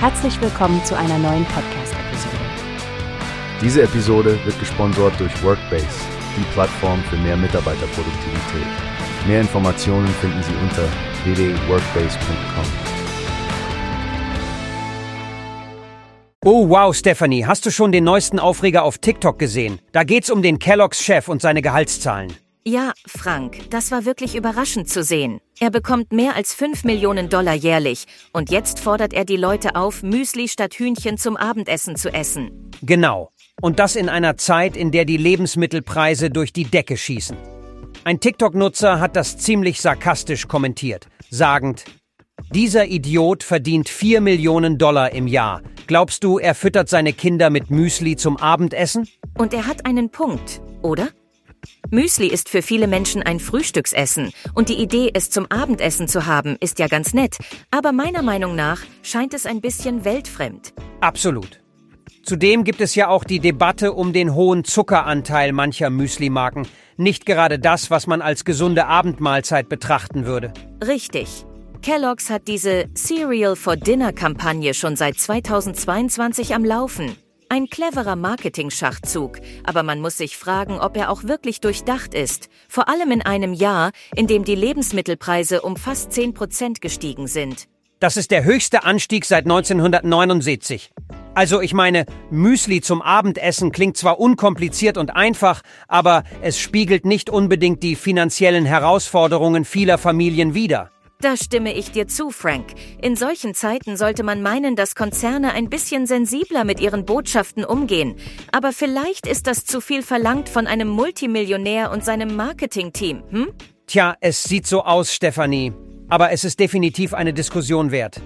Herzlich willkommen zu einer neuen Podcast-Episode. Diese Episode wird gesponsert durch Workbase, die Plattform für mehr Mitarbeiterproduktivität. Mehr Informationen finden Sie unter www.workbase.com. Oh wow, Stephanie, hast du schon den neuesten Aufreger auf TikTok gesehen? Da geht's um den Kelloggs-Chef und seine Gehaltszahlen. Ja, Frank, das war wirklich überraschend zu sehen. Er bekommt mehr als 5 Millionen Dollar jährlich und jetzt fordert er die Leute auf, Müsli statt Hühnchen zum Abendessen zu essen. Genau. Und das in einer Zeit, in der die Lebensmittelpreise durch die Decke schießen. Ein TikTok-Nutzer hat das ziemlich sarkastisch kommentiert, sagend, dieser Idiot verdient 4 Millionen Dollar im Jahr. Glaubst du, er füttert seine Kinder mit Müsli zum Abendessen? Und er hat einen Punkt, oder? Müsli ist für viele Menschen ein Frühstücksessen und die Idee, es zum Abendessen zu haben, ist ja ganz nett, aber meiner Meinung nach scheint es ein bisschen weltfremd. Absolut. Zudem gibt es ja auch die Debatte um den hohen Zuckeranteil mancher Müslimarken. Nicht gerade das, was man als gesunde Abendmahlzeit betrachten würde. Richtig. Kellogg's hat diese Cereal for Dinner Kampagne schon seit 2022 am Laufen. Ein cleverer Marketing-Schachzug, aber man muss sich fragen, ob er auch wirklich durchdacht ist. Vor allem in einem Jahr, in dem die Lebensmittelpreise um fast 10 Prozent gestiegen sind. Das ist der höchste Anstieg seit 1979. Also ich meine, Müsli zum Abendessen klingt zwar unkompliziert und einfach, aber es spiegelt nicht unbedingt die finanziellen Herausforderungen vieler Familien wider. Da stimme ich dir zu, Frank. In solchen Zeiten sollte man meinen, dass Konzerne ein bisschen sensibler mit ihren Botschaften umgehen. Aber vielleicht ist das zu viel verlangt von einem Multimillionär und seinem Marketingteam, hm? Tja, es sieht so aus, Stefanie. Aber es ist definitiv eine Diskussion wert.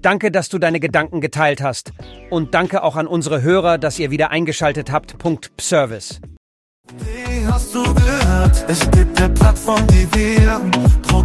Danke, dass du deine Gedanken geteilt hast. Und danke auch an unsere Hörer, dass ihr wieder eingeschaltet habt. Punkt Service. Wie hast du gehört? Es gibt eine Plattform, die wir